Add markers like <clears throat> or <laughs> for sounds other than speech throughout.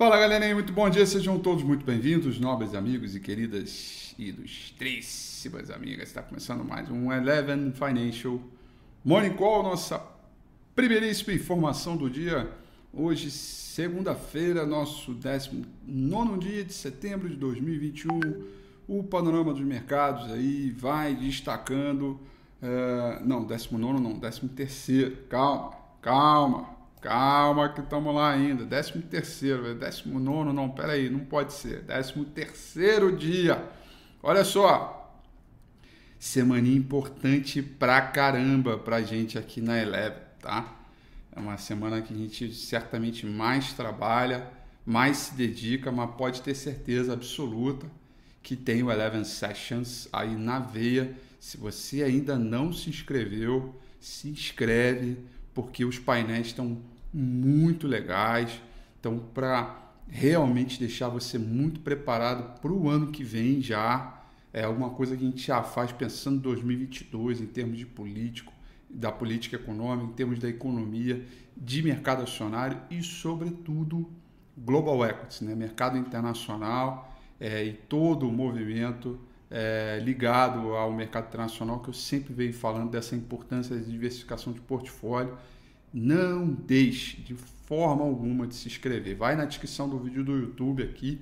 Fala galerinha, muito bom dia, sejam todos muito bem-vindos, nobres amigos e queridas ilustríssimas amigas. Está começando mais um Eleven Financial Morning Call, nossa primeiríssima informação do dia. Hoje, segunda-feira, nosso 19 dia de setembro de 2021. O panorama dos mercados aí vai destacando. Uh, não, 19 não, 13 terceiro. Calma, calma. Calma que estamos lá ainda. Décimo terceiro, décimo nono, não, peraí, não pode ser. Décimo terceiro dia. Olha só. Semaninha importante pra caramba pra gente aqui na Eleve, tá? É uma semana que a gente certamente mais trabalha, mais se dedica, mas pode ter certeza absoluta que tem o Eleven Sessions aí na veia. Se você ainda não se inscreveu, se inscreve porque os painéis estão muito legais. Então, para realmente deixar você muito preparado para o ano que vem já, é alguma coisa que a gente já faz pensando em 2022 em termos de político, da política econômica, em termos da economia, de mercado acionário e, sobretudo, global equities, né? mercado internacional é, e todo o movimento é, ligado ao mercado internacional que eu sempre venho falando dessa importância de diversificação de portfólio não deixe de forma alguma de se inscrever. Vai na descrição do vídeo do YouTube aqui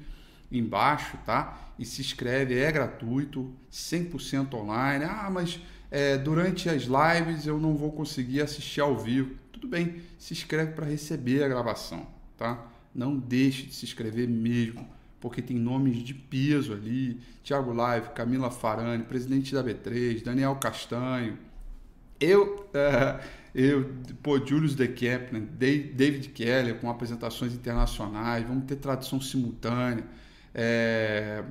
embaixo, tá? E se inscreve, é gratuito, 100% online. Ah, mas é, durante as lives eu não vou conseguir assistir ao vivo. Tudo bem, se inscreve para receber a gravação, tá? Não deixe de se inscrever mesmo, porque tem nomes de peso ali: Thiago Live, Camila Farani, presidente da B3, Daniel Castanho. Eu. Uh, <laughs> eu, pô, Julius De Kaplan, David Keller com apresentações internacionais, vamos ter tradução simultânea, é,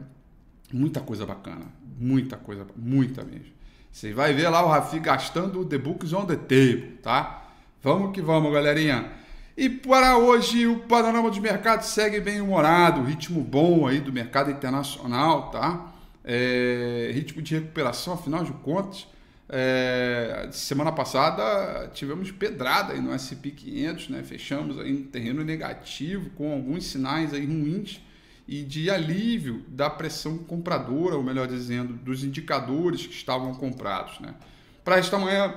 muita coisa bacana, muita coisa, muita mesmo. Você vai ver lá o Rafi gastando The Books on the Table, tá? Vamos que vamos, galerinha. E para hoje o panorama dos mercados segue bem humorado, ritmo bom aí do mercado internacional, tá? É, ritmo de recuperação, afinal de contas, é, semana passada tivemos pedrada aí no S&P 500, né? Fechamos aí no terreno negativo com alguns sinais aí ruins e de alívio da pressão compradora, ou melhor dizendo, dos indicadores que estavam comprados, né? Para esta manhã,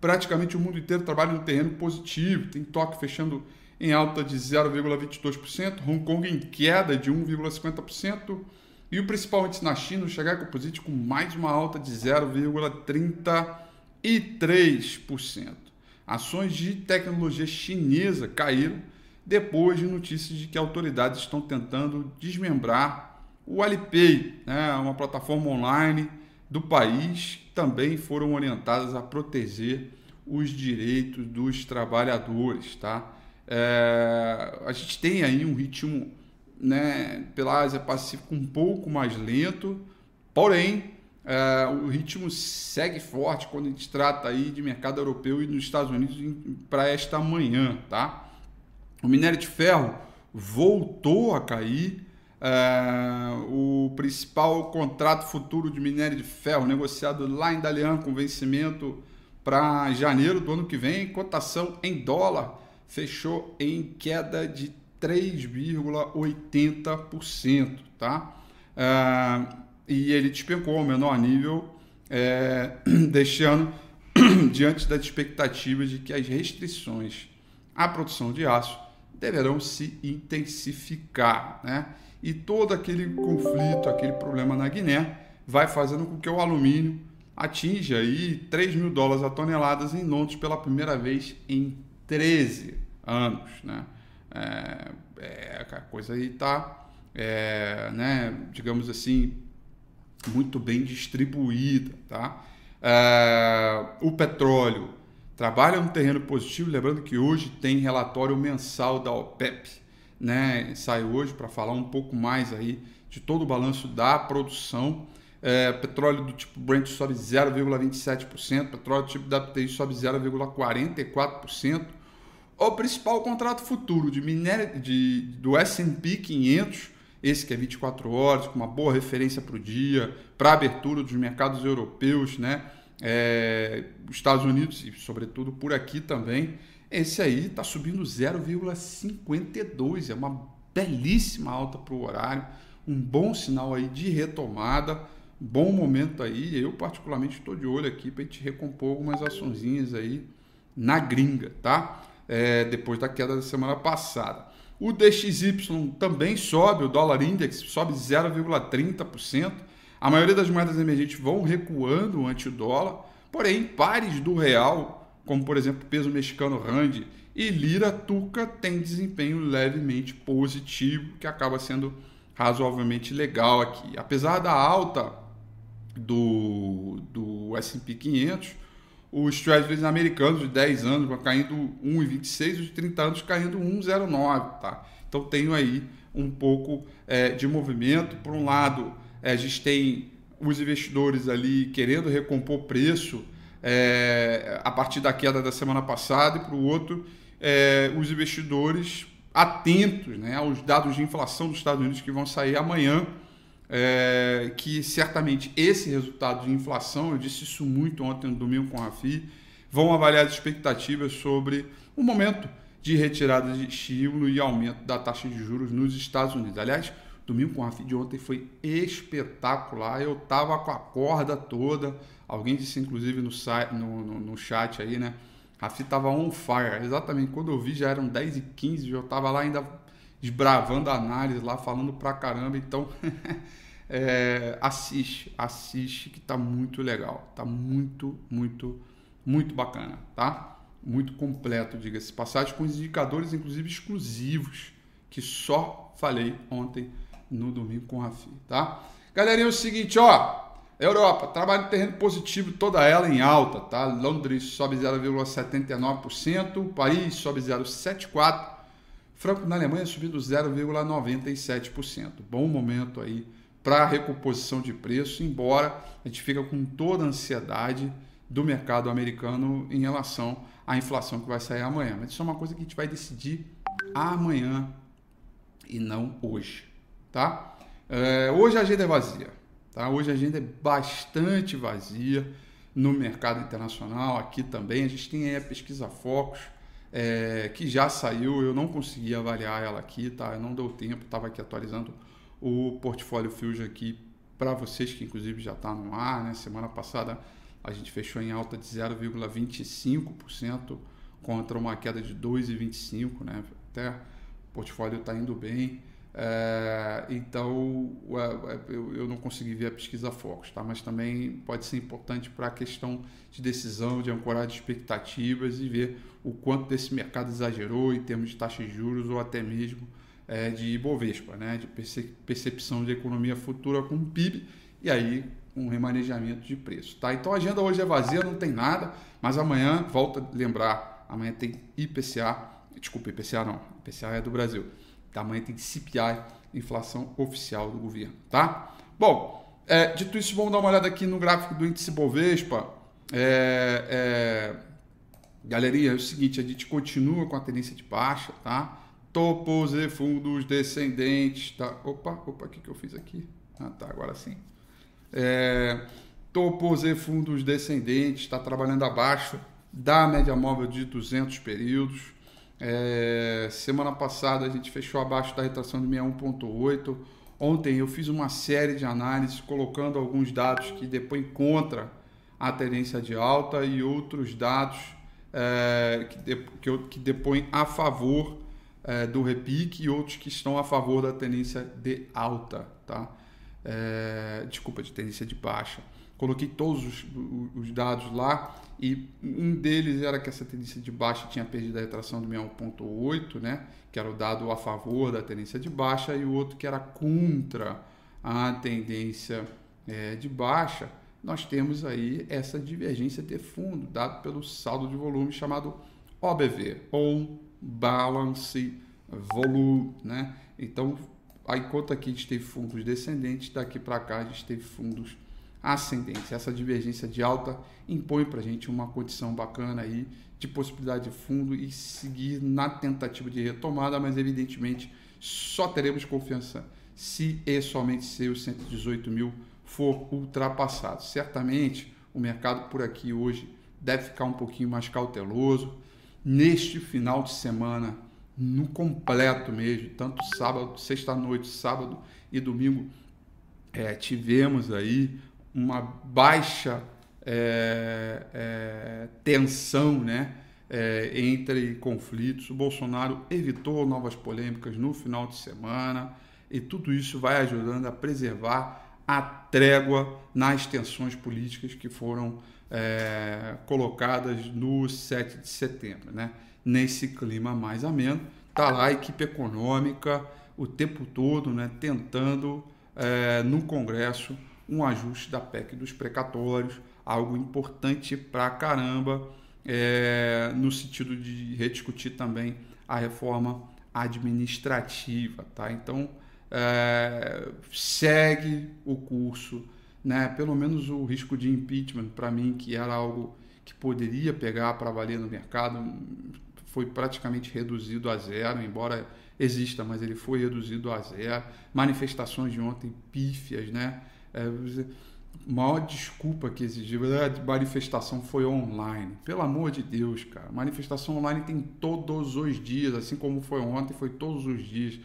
praticamente o mundo inteiro trabalha no terreno positivo, tem toque fechando em alta de 0,22%, Hong Kong em queda de 1,50%, e o principal índice na China, o Shanghai Composite, com mais uma alta de 0,33%. Ações de tecnologia chinesa caíram depois de notícias de que autoridades estão tentando desmembrar o Alipay, né, uma plataforma online do país, também foram orientadas a proteger os direitos dos trabalhadores. Tá? É, a gente tem aí um ritmo né, pela Ásia Pacífico um pouco mais lento, porém é, o ritmo segue forte quando a gente trata aí de mercado europeu e nos Estados Unidos para esta manhã, tá? O minério de ferro voltou a cair. É, o principal contrato futuro de minério de ferro negociado lá em Dalian com vencimento para janeiro do ano que vem, cotação em dólar fechou em queda de 3,80%, tá? É, e ele despencou ao menor nível, é, <clears throat> deixando <clears throat> diante das expectativas de que as restrições à produção de aço deverão se intensificar, né? E todo aquele conflito, aquele problema na Guiné vai fazendo com que o alumínio atinja aí 3 mil dólares a toneladas em Londres pela primeira vez em 13 anos, né? É, é, a coisa aí está, é, né, digamos assim, muito bem distribuída. Tá? É, o petróleo trabalha no terreno positivo, lembrando que hoje tem relatório mensal da OPEP, né, sai hoje para falar um pouco mais aí de todo o balanço da produção. É, petróleo do tipo Brent sobe 0,27%, petróleo do tipo WTI sobe 0,44%, o principal contrato futuro de minério de, do S&P 500, esse que é 24 horas, com uma boa referência para o dia, para a abertura dos mercados europeus, né? É, Estados Unidos e sobretudo por aqui também, esse aí está subindo 0,52, é uma belíssima alta para o horário, um bom sinal aí de retomada, bom momento aí. Eu particularmente estou de olho aqui para a gente recompor algumas açõezinhas aí na gringa, tá? É, depois da queda da semana passada. O DXY também sobe, o dólar index sobe 0,30%. A maioria das moedas emergentes vão recuando ante o dólar, porém pares do real, como por exemplo o peso mexicano rand e lira turca, tem desempenho levemente positivo, que acaba sendo razoavelmente legal aqui. Apesar da alta do, do S&P 500, os Treasuries americanos de 10 anos caindo 1,26, os de 30 anos caindo 1,09, tá? Então tenho aí um pouco é, de movimento. Por um lado, é, a gente tem os investidores ali querendo recompor preço é, a partir da queda da semana passada, e para o outro, é, os investidores atentos né, aos dados de inflação dos Estados Unidos que vão sair amanhã, é, que certamente esse resultado de inflação, eu disse isso muito ontem no domingo com a Rafi, vão avaliar as expectativas sobre o momento de retirada de estímulo e aumento da taxa de juros nos Estados Unidos. Aliás, domingo com a Rafi de ontem foi espetacular, eu tava com a corda toda, alguém disse inclusive no, site, no, no, no chat aí, né? Rafi tava on fire. Exatamente. Quando eu vi já eram 10 e 15 eu tava lá ainda desbravando a análise lá, falando pra caramba. Então, <laughs> é, assiste, assiste que tá muito legal. Tá muito, muito, muito bacana, tá? Muito completo, diga-se passagem, com os indicadores, inclusive, exclusivos, que só falei ontem no domingo com o Rafi, tá? Galerinha, é o seguinte, ó. Europa, trabalho de terreno positivo, toda ela em alta, tá? Londres sobe 0,79%, Paris sobe 0,74%, Franco na Alemanha subindo 0,97%. Bom momento aí para recomposição de preço, embora a gente fica com toda a ansiedade do mercado americano em relação à inflação que vai sair amanhã. Mas isso é uma coisa que a gente vai decidir amanhã e não hoje, tá? É, hoje a agenda é vazia. Tá? Hoje a agenda é bastante vazia no mercado internacional, aqui também. A gente tem a pesquisa Focus, é, que já saiu, eu não consegui avaliar ela aqui, tá? não deu tempo, estava aqui atualizando o portfólio Fusion aqui para vocês, que inclusive já está no ar. Né? Semana passada a gente fechou em alta de 0,25% contra uma queda de 2,25%. Né? Até o portfólio está indo bem. É, então eu, eu, não consegui ver a pesquisa Focus, tá? mas também pode ser importante para a questão de decisão, de ancorar de expectativas e ver o quanto desse mercado exagerou em termos de taxa de juros ou até mesmo é, de Ibovespa, né? de percepção de economia futura com o PIB e aí um remanejamento de preço. Tá? Então a agenda hoje é vazia, não tem nada, mas amanhã, volta a lembrar, amanhã tem IPCA, desculpa, IPCA não, IPCA é do Brasil Tamanho tem CPI, inflação oficial do governo, tá? Bom, é, dito isso, vamos dar uma olhada aqui no gráfico do índice Bovespa. É, é, galerinha, é o seguinte, a gente continua com a tendência de baixa, tá? Topos e fundos descendentes, tá? Opa, opa, o que, que eu fiz aqui? Ah, tá, agora sim. É, topos e fundos descendentes, está trabalhando abaixo da média móvel de 200 períodos. É, semana passada a gente fechou abaixo da retração de 61,8. Ontem eu fiz uma série de análises colocando alguns dados que depõem contra a tendência de alta e outros dados é, que, de, que, que depõem a favor é, do repique e outros que estão a favor da tendência de alta, tá? É, desculpa, de tendência de baixa. Coloquei todos os, os dados lá e um deles era que essa tendência de baixa tinha perdido a retração do 61.8, né? que era o dado a favor da tendência de baixa, e o outro que era contra a tendência é, de baixa. Nós temos aí essa divergência de fundo, dado pelo saldo de volume chamado OBV, On Balance Volume. Né? Então, enquanto aqui a gente teve fundos descendentes, daqui para cá a gente teve fundos ascendentes. Essa divergência de alta impõe para a gente uma condição bacana aí de possibilidade de fundo e seguir na tentativa de retomada, mas evidentemente só teremos confiança se e somente se os 118 mil for ultrapassado. Certamente o mercado por aqui hoje deve ficar um pouquinho mais cauteloso. Neste final de semana no completo mesmo, tanto sábado, sexta-noite, sábado e domingo, é, tivemos aí uma baixa é, é, tensão né, é, entre conflitos. O Bolsonaro evitou novas polêmicas no final de semana e tudo isso vai ajudando a preservar a trégua nas tensões políticas que foram é, colocadas no 7 de setembro. Né? Nesse clima mais ameno, está lá a equipe econômica o tempo todo né, tentando é, no Congresso um ajuste da PEC dos precatórios, algo importante para caramba, é, no sentido de rediscutir também a reforma administrativa. Tá? Então, é, segue o curso, né? pelo menos o risco de impeachment, para mim, que era algo que poderia pegar para valer no mercado, foi praticamente reduzido a zero, embora exista, mas ele foi reduzido a zero. Manifestações de ontem pífias, né? É, maior desculpa que exigiu, a manifestação foi online. Pelo amor de Deus, cara. Manifestação online tem todos os dias, assim como foi ontem, foi todos os dias.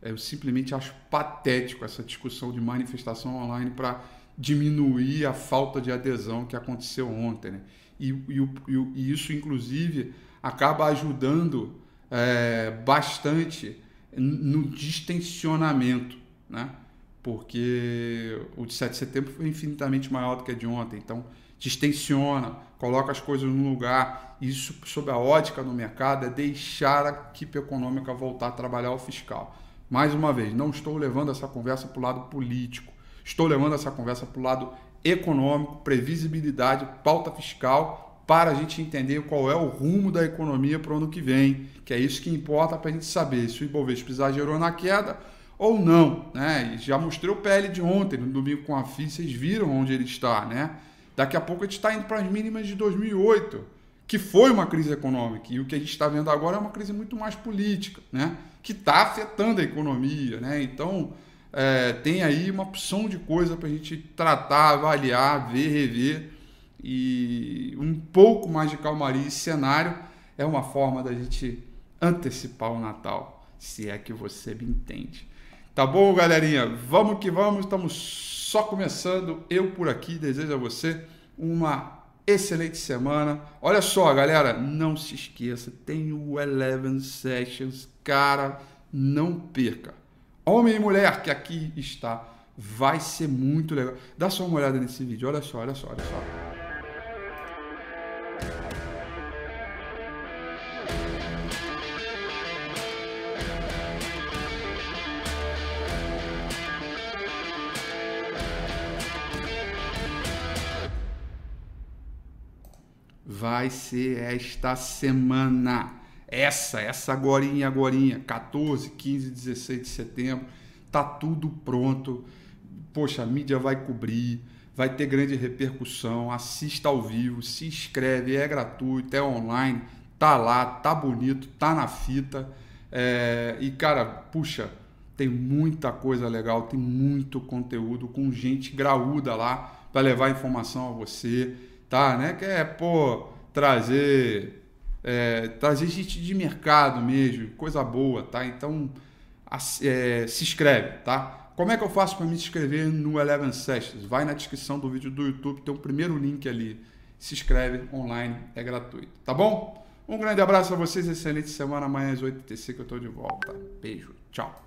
É, eu simplesmente acho patético essa discussão de manifestação online para diminuir a falta de adesão que aconteceu ontem. Né? E, e, e, isso, inclusive, acaba ajudando é, bastante no distensionamento, né? Porque o de 7 de setembro foi infinitamente maior do que a de ontem. Então, distensiona, coloca as coisas no lugar. Isso, sob a ótica no mercado, é deixar a equipe econômica voltar a trabalhar o fiscal. Mais uma vez, não estou levando essa conversa para o lado político, estou levando essa conversa para o lado econômico, previsibilidade, pauta fiscal para a gente entender qual é o rumo da economia para o ano que vem, que é isso que importa para a gente saber se o Ibovespa exagerou na queda ou não. Né? E já mostrei o PL de ontem, no domingo com a FI, vocês viram onde ele está. Né? Daqui a pouco a gente está indo para as mínimas de 2008, que foi uma crise econômica, e o que a gente está vendo agora é uma crise muito mais política, né? que está afetando a economia. Né? Então, é, tem aí uma opção de coisa para a gente tratar, avaliar, ver, rever e um pouco mais de calmaria e cenário é uma forma da gente antecipar o Natal, se é que você me entende. Tá bom, galerinha? Vamos que vamos, estamos só começando. Eu por aqui desejo a você uma excelente semana. Olha só, galera, não se esqueça, tem o Eleven Sessions, cara, não perca. Homem e mulher que aqui está, vai ser muito legal. Dá só uma olhada nesse vídeo, olha só, olha só, olha só. Ser esta semana. Essa, essa agorinha, agorinha, 14, 15, 16 de setembro, tá tudo pronto. Poxa, a mídia vai cobrir, vai ter grande repercussão. Assista ao vivo, se inscreve, é gratuito, é online, tá lá, tá bonito, tá na fita. É, e cara, puxa, tem muita coisa legal, tem muito conteúdo com gente graúda lá para levar informação a você tá, né? Que é, pô, trazer, é, trazer gente de mercado mesmo, coisa boa, tá? Então, é, se inscreve, tá? Como é que eu faço para me inscrever no Eleven Sessions? Vai na descrição do vídeo do YouTube, tem o primeiro link ali. Se inscreve online, é gratuito, tá bom? Um grande abraço a vocês, excelente semana. Amanhã às 8h35 eu estou de volta. Beijo, tchau.